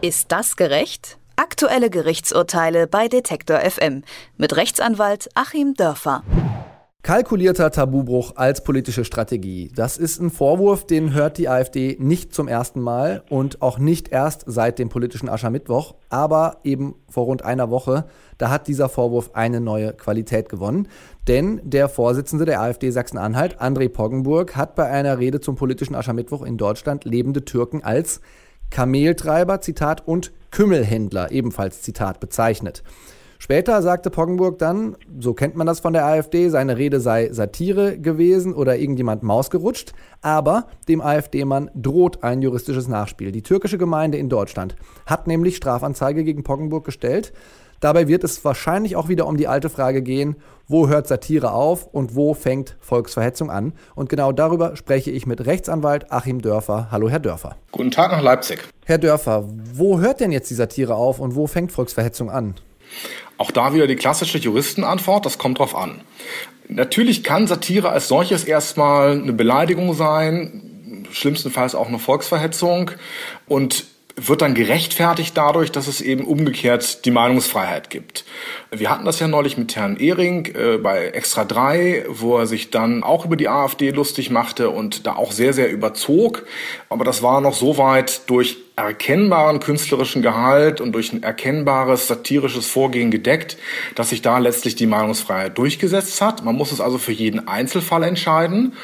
Ist das gerecht? Aktuelle Gerichtsurteile bei Detektor FM mit Rechtsanwalt Achim Dörfer. Kalkulierter Tabubruch als politische Strategie. Das ist ein Vorwurf, den hört die AfD nicht zum ersten Mal und auch nicht erst seit dem politischen Aschermittwoch, aber eben vor rund einer Woche. Da hat dieser Vorwurf eine neue Qualität gewonnen. Denn der Vorsitzende der AfD Sachsen-Anhalt, André Poggenburg, hat bei einer Rede zum politischen Aschermittwoch in Deutschland lebende Türken als Kameltreiber, Zitat, und Kümmelhändler, ebenfalls Zitat, bezeichnet. Später sagte Poggenburg dann, so kennt man das von der AfD, seine Rede sei Satire gewesen oder irgendjemand mausgerutscht, aber dem AfD-Mann droht ein juristisches Nachspiel. Die türkische Gemeinde in Deutschland hat nämlich Strafanzeige gegen Poggenburg gestellt. Dabei wird es wahrscheinlich auch wieder um die alte Frage gehen, wo hört Satire auf und wo fängt Volksverhetzung an? Und genau darüber spreche ich mit Rechtsanwalt Achim Dörfer. Hallo, Herr Dörfer. Guten Tag nach Leipzig. Herr Dörfer, wo hört denn jetzt die Satire auf und wo fängt Volksverhetzung an? Auch da wieder die klassische Juristenantwort, das kommt drauf an. Natürlich kann Satire als solches erstmal eine Beleidigung sein, schlimmstenfalls auch eine Volksverhetzung und wird dann gerechtfertigt dadurch, dass es eben umgekehrt die Meinungsfreiheit gibt. Wir hatten das ja neulich mit Herrn Ehring äh, bei Extra 3, wo er sich dann auch über die AfD lustig machte und da auch sehr, sehr überzog. Aber das war noch so weit durch erkennbaren künstlerischen Gehalt und durch ein erkennbares satirisches Vorgehen gedeckt, dass sich da letztlich die Meinungsfreiheit durchgesetzt hat. Man muss es also für jeden Einzelfall entscheiden.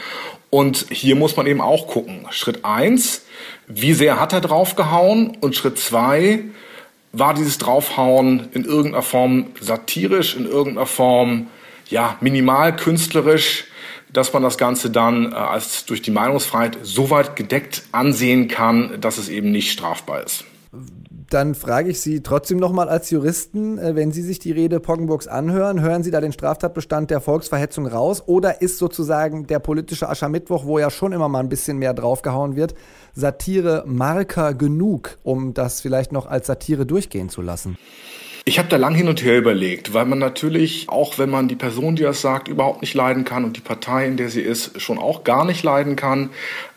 Und hier muss man eben auch gucken. Schritt eins wie sehr hat er draufgehauen? Und Schritt zwei, war dieses Draufhauen in irgendeiner Form satirisch, in irgendeiner Form ja, minimal künstlerisch, dass man das Ganze dann äh, als durch die Meinungsfreiheit so weit gedeckt ansehen kann, dass es eben nicht strafbar ist. Dann frage ich Sie trotzdem nochmal als Juristen, äh, wenn Sie sich die Rede Poggenburgs anhören, hören Sie da den Straftatbestand der Volksverhetzung raus oder ist sozusagen der politische Aschermittwoch, wo ja schon immer mal ein bisschen mehr draufgehauen wird, Satire Marker genug, um das vielleicht noch als Satire durchgehen zu lassen? Ich habe da lang hin und her überlegt, weil man natürlich, auch wenn man die Person, die das sagt, überhaupt nicht leiden kann und die Partei, in der sie ist, schon auch gar nicht leiden kann,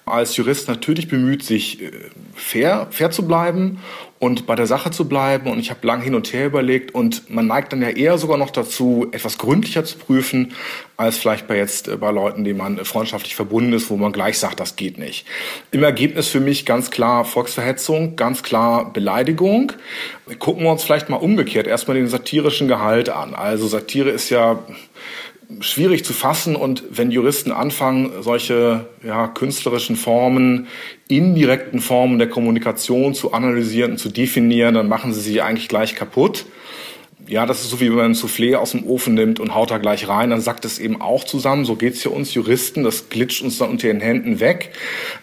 als Jurist natürlich bemüht, sich äh, fair, fair zu bleiben und bei der Sache zu bleiben. Und ich habe lang hin und her überlegt und man neigt dann ja eher sogar noch dazu, etwas gründlicher zu prüfen, als vielleicht bei jetzt äh, bei Leuten, denen man freundschaftlich verbunden ist, wo man gleich sagt, das geht nicht. Im Ergebnis für mich ganz klar Volksverhetzung, ganz klar Beleidigung. Gucken wir uns vielleicht mal umgekehrt erstmal den satirischen Gehalt an. Also Satire ist ja schwierig zu fassen und wenn Juristen anfangen, solche ja, künstlerischen Formen, indirekten Formen der Kommunikation zu analysieren und zu definieren, dann machen sie sie eigentlich gleich kaputt ja, das ist so wie wenn man ein Soufflé aus dem Ofen nimmt und haut da gleich rein, dann sackt es eben auch zusammen. So geht's hier uns Juristen, das glitscht uns dann unter den Händen weg.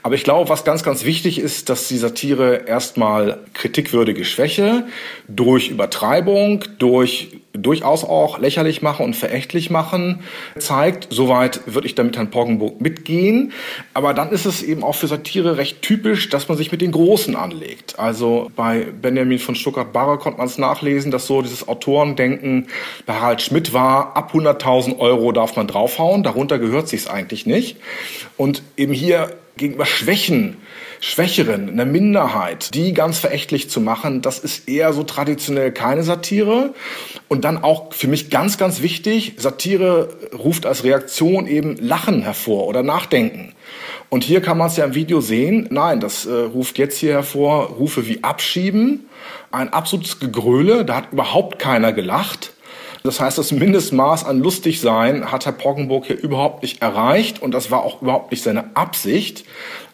Aber ich glaube, was ganz, ganz wichtig ist, dass die Satire erstmal kritikwürdige Schwäche durch Übertreibung, durch durchaus auch lächerlich machen und verächtlich machen zeigt. Soweit würde ich damit Herrn Poggenburg mitgehen. Aber dann ist es eben auch für Satire recht typisch, dass man sich mit den Großen anlegt. Also bei Benjamin von Stuttgart-Barre konnte man es nachlesen, dass so dieses Autor Autorendenken bei Harald Schmidt war, ab 100.000 Euro darf man draufhauen, darunter gehört sich's eigentlich nicht. Und eben hier gegenüber Schwächen, Schwächeren, einer Minderheit, die ganz verächtlich zu machen, das ist eher so traditionell keine Satire. Und dann auch für mich ganz, ganz wichtig, Satire ruft als Reaktion eben Lachen hervor oder Nachdenken. Und hier kann man es ja im Video sehen. Nein, das äh, ruft jetzt hier hervor Rufe wie Abschieben, ein absolutes Gegröle, da hat überhaupt keiner gelacht. Das heißt, das Mindestmaß an Lustigsein hat Herr Poggenburg hier überhaupt nicht erreicht und das war auch überhaupt nicht seine Absicht.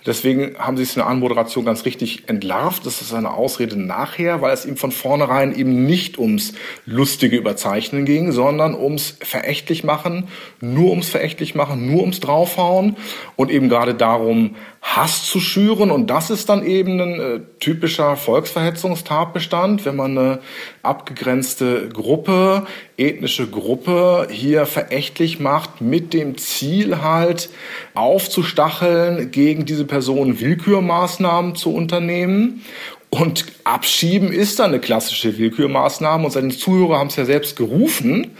Deswegen haben Sie es in der Anmoderation ganz richtig entlarvt. Das ist eine Ausrede nachher, weil es ihm von vornherein eben nicht ums lustige Überzeichnen ging, sondern ums verächtlich machen, nur ums verächtlich machen, nur ums draufhauen und eben gerade darum, Hass zu schüren. Und das ist dann eben ein äh, typischer Volksverhetzungstatbestand, wenn man eine abgegrenzte Gruppe, ethnische Gruppe hier verächtlich macht, mit dem Ziel halt aufzustacheln, gegen diese Person Willkürmaßnahmen zu unternehmen Und abschieben ist dann eine klassische Willkürmaßnahme und seine Zuhörer haben es ja selbst gerufen.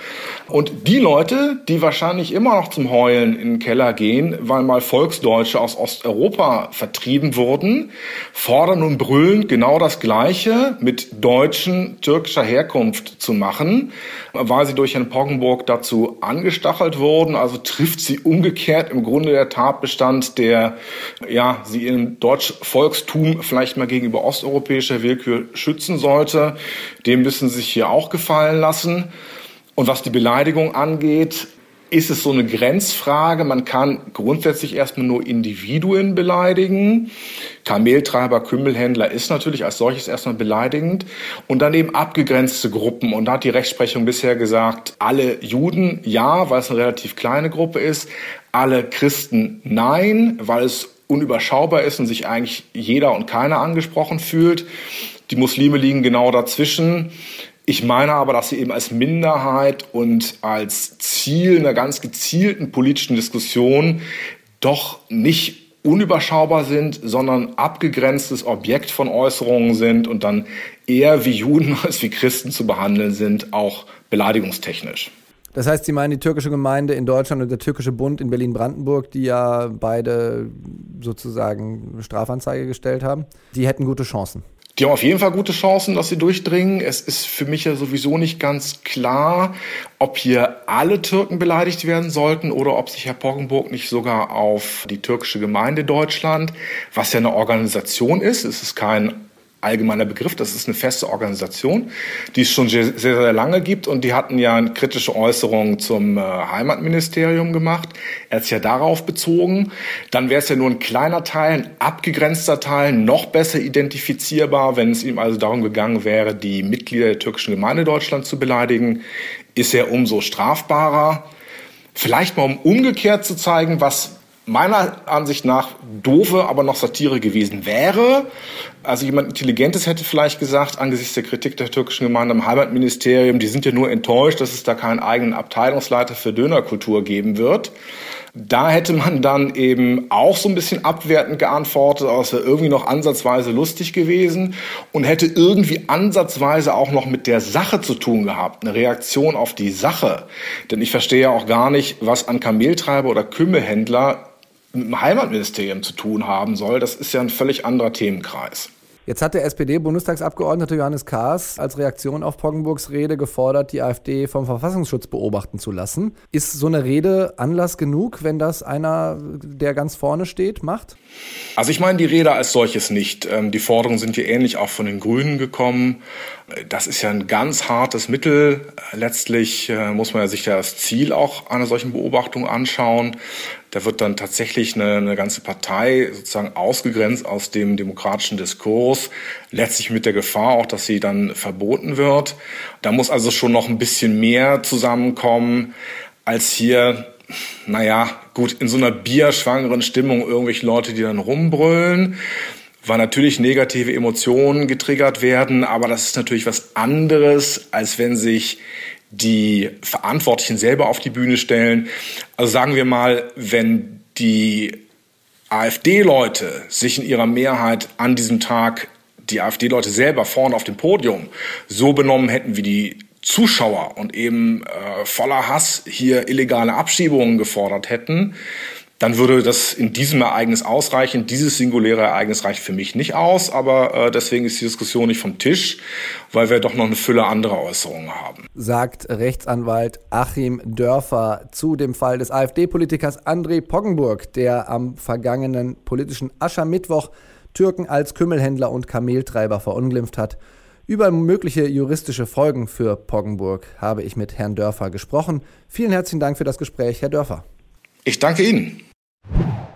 Und die Leute, die wahrscheinlich immer noch zum Heulen in den Keller gehen, weil mal Volksdeutsche aus Osteuropa vertrieben wurden, fordern und brüllen genau das Gleiche mit Deutschen türkischer Herkunft zu machen, weil sie durch Herrn Poggenburg dazu angestachelt wurden. Also trifft sie umgekehrt im Grunde der Tatbestand, der ja sie im Deutschvolkstum vielleicht mal gegenüber osteuropäischer Willkür schützen sollte. Dem müssen sie sich hier auch gefallen lassen. Und was die Beleidigung angeht, ist es so eine Grenzfrage. Man kann grundsätzlich erstmal nur Individuen beleidigen. Kameltreiber, Kümmelhändler ist natürlich als solches erstmal beleidigend. Und dann eben abgegrenzte Gruppen. Und da hat die Rechtsprechung bisher gesagt, alle Juden ja, weil es eine relativ kleine Gruppe ist. Alle Christen nein, weil es unüberschaubar ist und sich eigentlich jeder und keiner angesprochen fühlt. Die Muslime liegen genau dazwischen. Ich meine aber, dass sie eben als Minderheit und als Ziel einer ganz gezielten politischen Diskussion doch nicht unüberschaubar sind, sondern abgegrenztes Objekt von Äußerungen sind und dann eher wie Juden als wie Christen zu behandeln sind, auch beleidigungstechnisch. Das heißt, Sie meinen die türkische Gemeinde in Deutschland und der türkische Bund in Berlin-Brandenburg, die ja beide sozusagen Strafanzeige gestellt haben, die hätten gute Chancen. Die haben auf jeden Fall gute Chancen, dass sie durchdringen. Es ist für mich ja sowieso nicht ganz klar, ob hier alle Türken beleidigt werden sollten oder ob sich Herr Poggenburg nicht sogar auf die türkische Gemeinde Deutschland, was ja eine Organisation ist, es ist kein allgemeiner Begriff. Das ist eine feste Organisation, die es schon sehr, sehr lange gibt. Und die hatten ja kritische Äußerung zum äh, Heimatministerium gemacht. Er hat es ja darauf bezogen. Dann wäre es ja nur ein kleiner Teil, ein abgegrenzter Teil, noch besser identifizierbar, wenn es ihm also darum gegangen wäre, die Mitglieder der türkischen Gemeinde Deutschland zu beleidigen, ist er umso strafbarer. Vielleicht mal um umgekehrt zu zeigen, was meiner Ansicht nach doofe, aber noch Satire gewesen wäre. Also jemand Intelligentes hätte vielleicht gesagt, angesichts der Kritik der türkischen Gemeinde im Heimatministerium, die sind ja nur enttäuscht, dass es da keinen eigenen Abteilungsleiter für Dönerkultur geben wird. Da hätte man dann eben auch so ein bisschen abwertend geantwortet, aber es wäre irgendwie noch ansatzweise lustig gewesen und hätte irgendwie ansatzweise auch noch mit der Sache zu tun gehabt, eine Reaktion auf die Sache. Denn ich verstehe ja auch gar nicht, was an Kameltreiber oder Kümmelhändler mit dem Heimatministerium zu tun haben soll. Das ist ja ein völlig anderer Themenkreis. Jetzt hat der SPD-Bundestagsabgeordnete Johannes Kahrs als Reaktion auf Poggenburgs Rede gefordert, die AfD vom Verfassungsschutz beobachten zu lassen. Ist so eine Rede Anlass genug, wenn das einer, der ganz vorne steht, macht? Also ich meine die Rede als solches nicht. Ähm, die Forderungen sind hier ähnlich auch von den Grünen gekommen. Das ist ja ein ganz hartes Mittel. Letztlich äh, muss man ja sich das Ziel auch einer solchen Beobachtung anschauen. Da wird dann tatsächlich eine, eine ganze Partei sozusagen ausgegrenzt aus dem demokratischen Diskurs, letztlich mit der Gefahr auch, dass sie dann verboten wird. Da muss also schon noch ein bisschen mehr zusammenkommen, als hier naja, gut, in so einer bierschwangeren Stimmung irgendwelche Leute, die dann rumbrüllen weil natürlich negative Emotionen getriggert werden, aber das ist natürlich was anderes, als wenn sich die Verantwortlichen selber auf die Bühne stellen. Also sagen wir mal, wenn die AfD-Leute sich in ihrer Mehrheit an diesem Tag, die AfD-Leute selber vorne auf dem Podium, so benommen hätten wie die Zuschauer und eben äh, voller Hass hier illegale Abschiebungen gefordert hätten, dann würde das in diesem Ereignis ausreichen. Dieses singuläre Ereignis reicht für mich nicht aus, aber äh, deswegen ist die Diskussion nicht vom Tisch, weil wir doch noch eine Fülle anderer Äußerungen haben. Sagt Rechtsanwalt Achim Dörfer zu dem Fall des AfD-Politikers André Poggenburg, der am vergangenen politischen Aschermittwoch Türken als Kümmelhändler und Kameltreiber verunglimpft hat. Über mögliche juristische Folgen für Poggenburg habe ich mit Herrn Dörfer gesprochen. Vielen herzlichen Dank für das Gespräch, Herr Dörfer. Ich danke Ihnen.